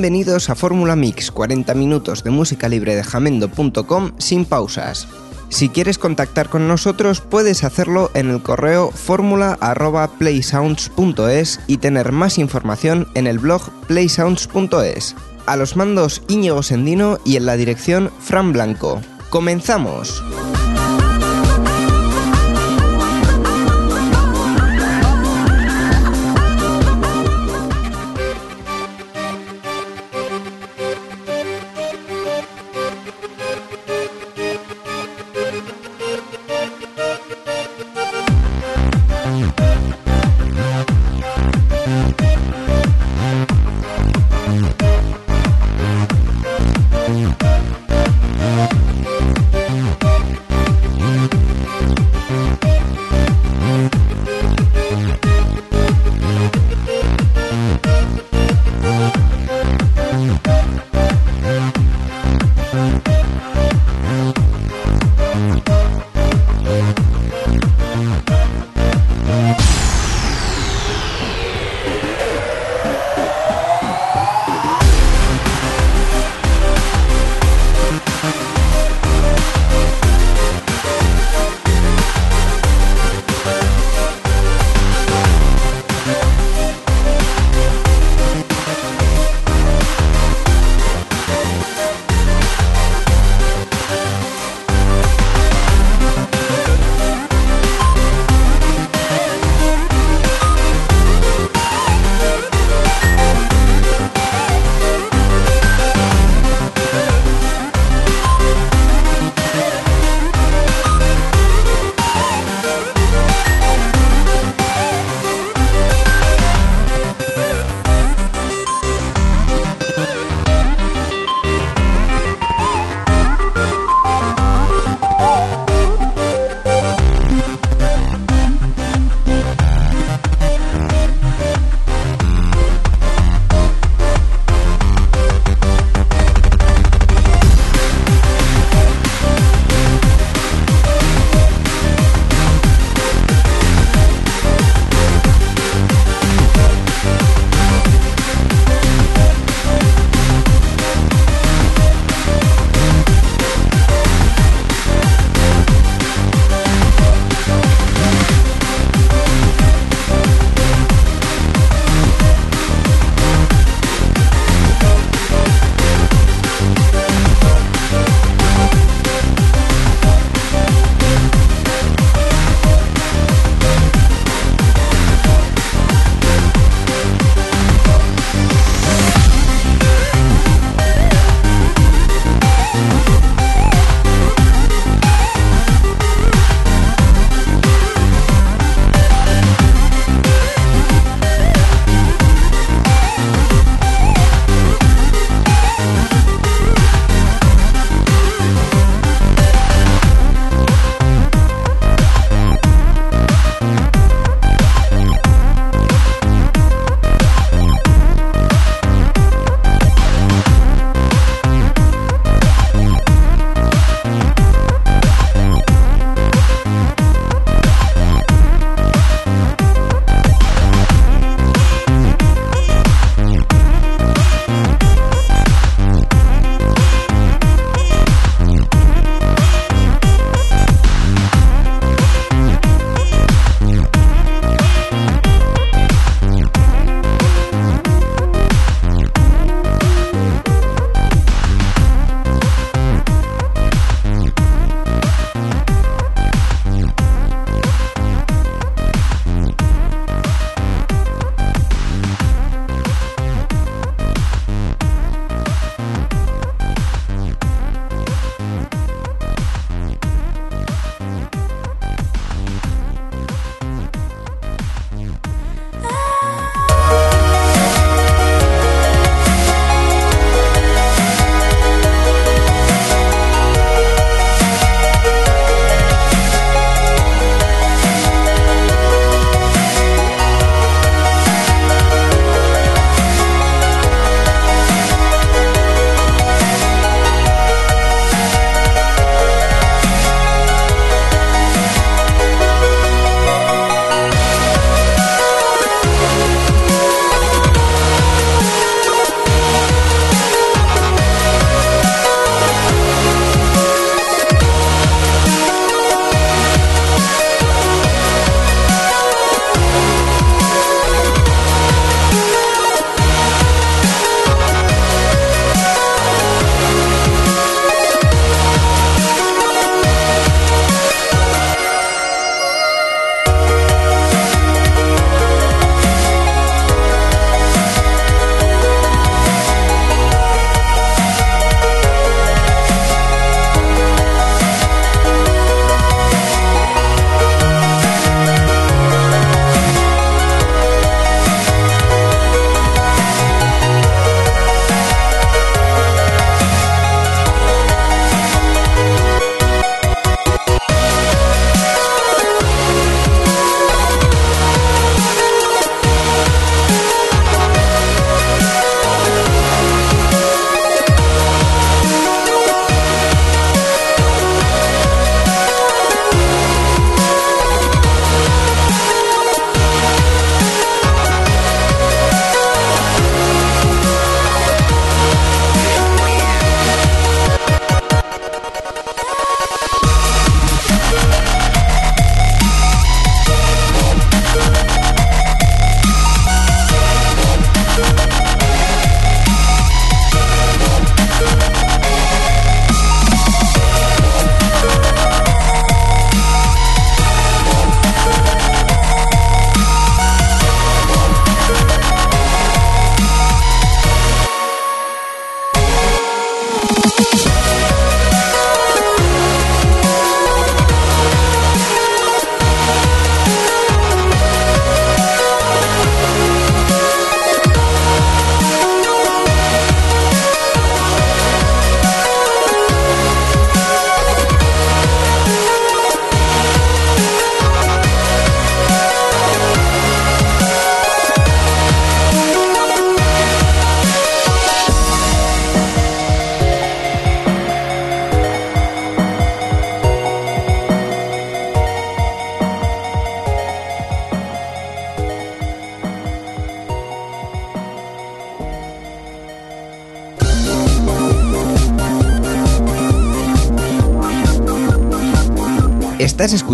Bienvenidos a Fórmula Mix, 40 minutos de música libre de jamendo.com sin pausas. Si quieres contactar con nosotros puedes hacerlo en el correo fórmula.playsounds.es y tener más información en el blog playsounds.es. A los mandos Íñigo Sendino y en la dirección Fran Blanco. ¡Comenzamos!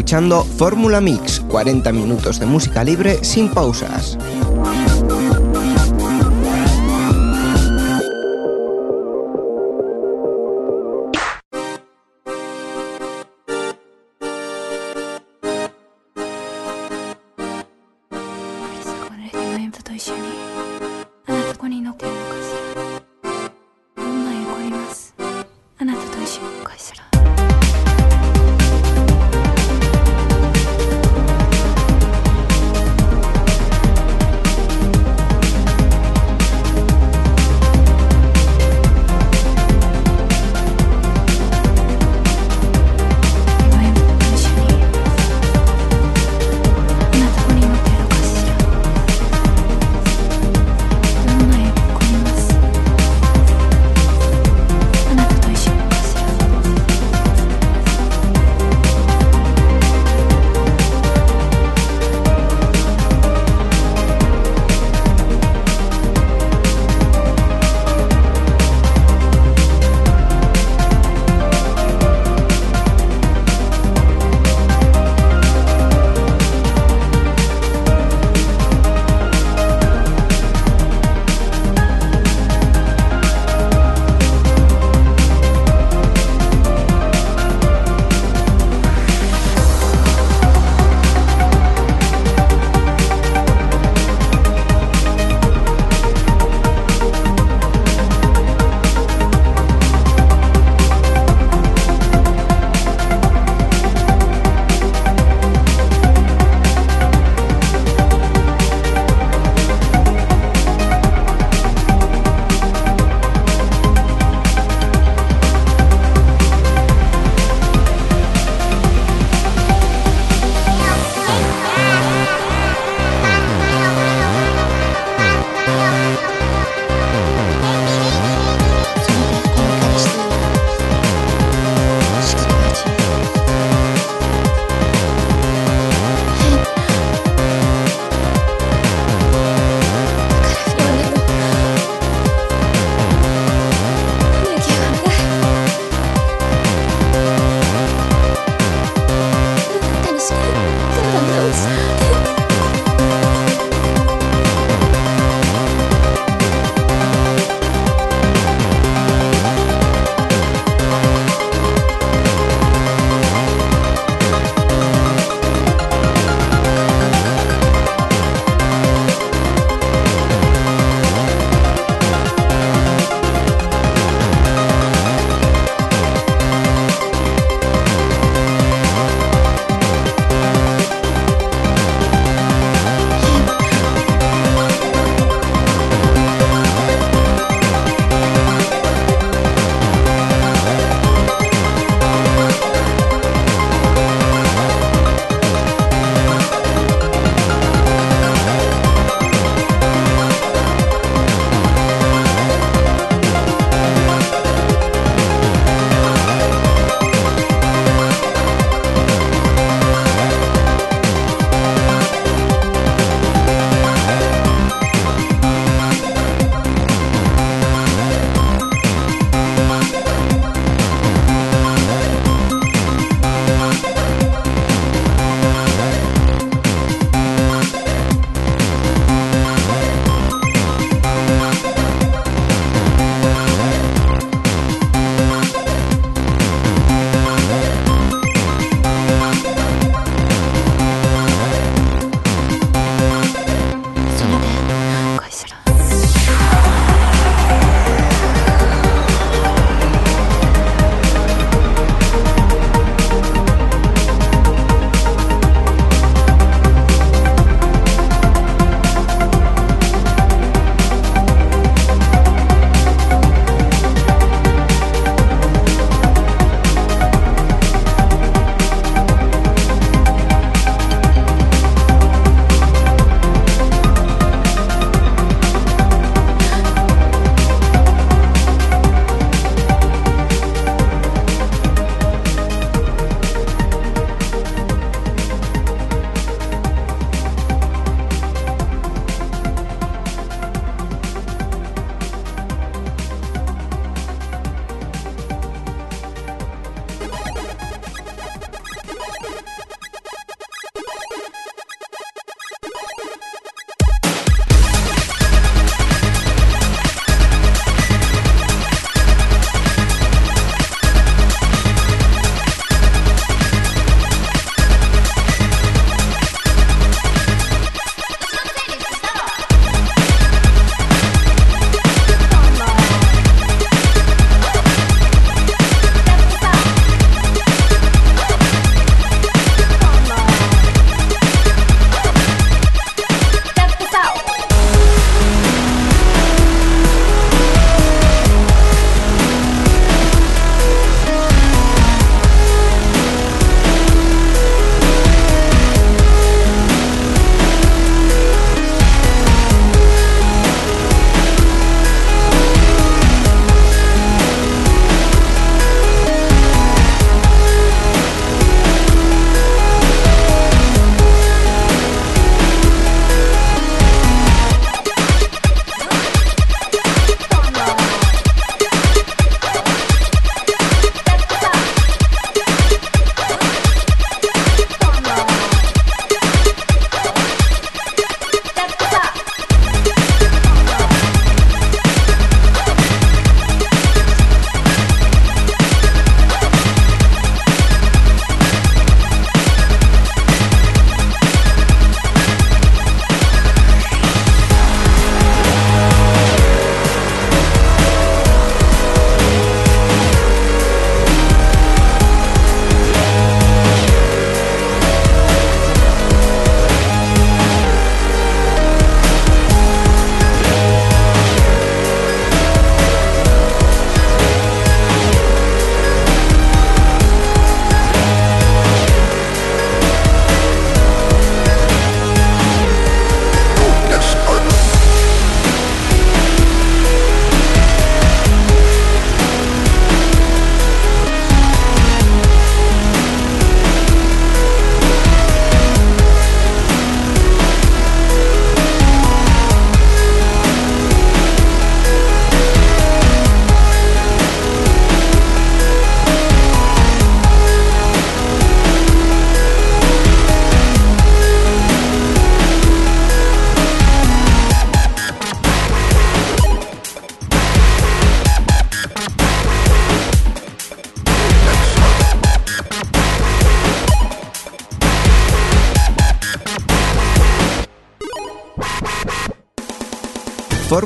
escuchando Fórmula Mix, 40 minutos de música libre sin pausas.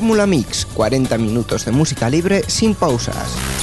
Fórmula Mix, 40 minutos de música libre sin pausas.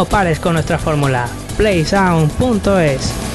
No pares con nuestra fórmula. playsound.es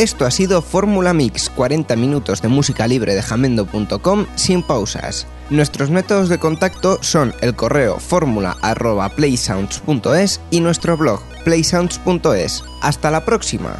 Esto ha sido Fórmula Mix, 40 minutos de música libre de jamendo.com sin pausas. Nuestros métodos de contacto son el correo fórmula.playsounds.es y nuestro blog playsounds.es. Hasta la próxima.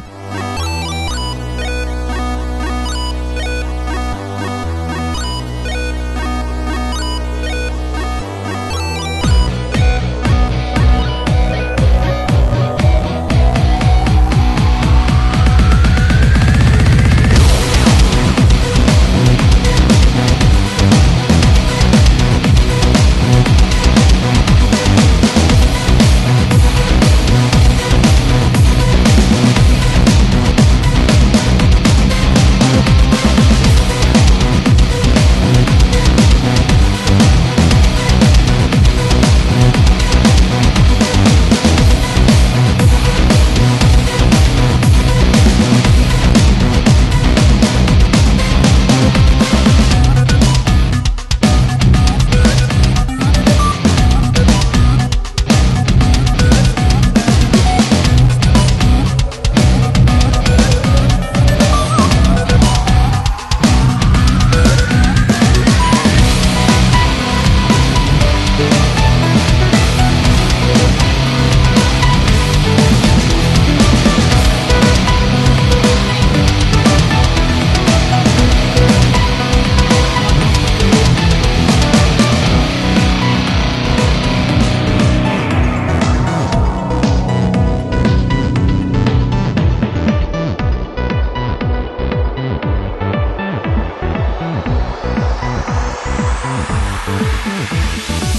Bye.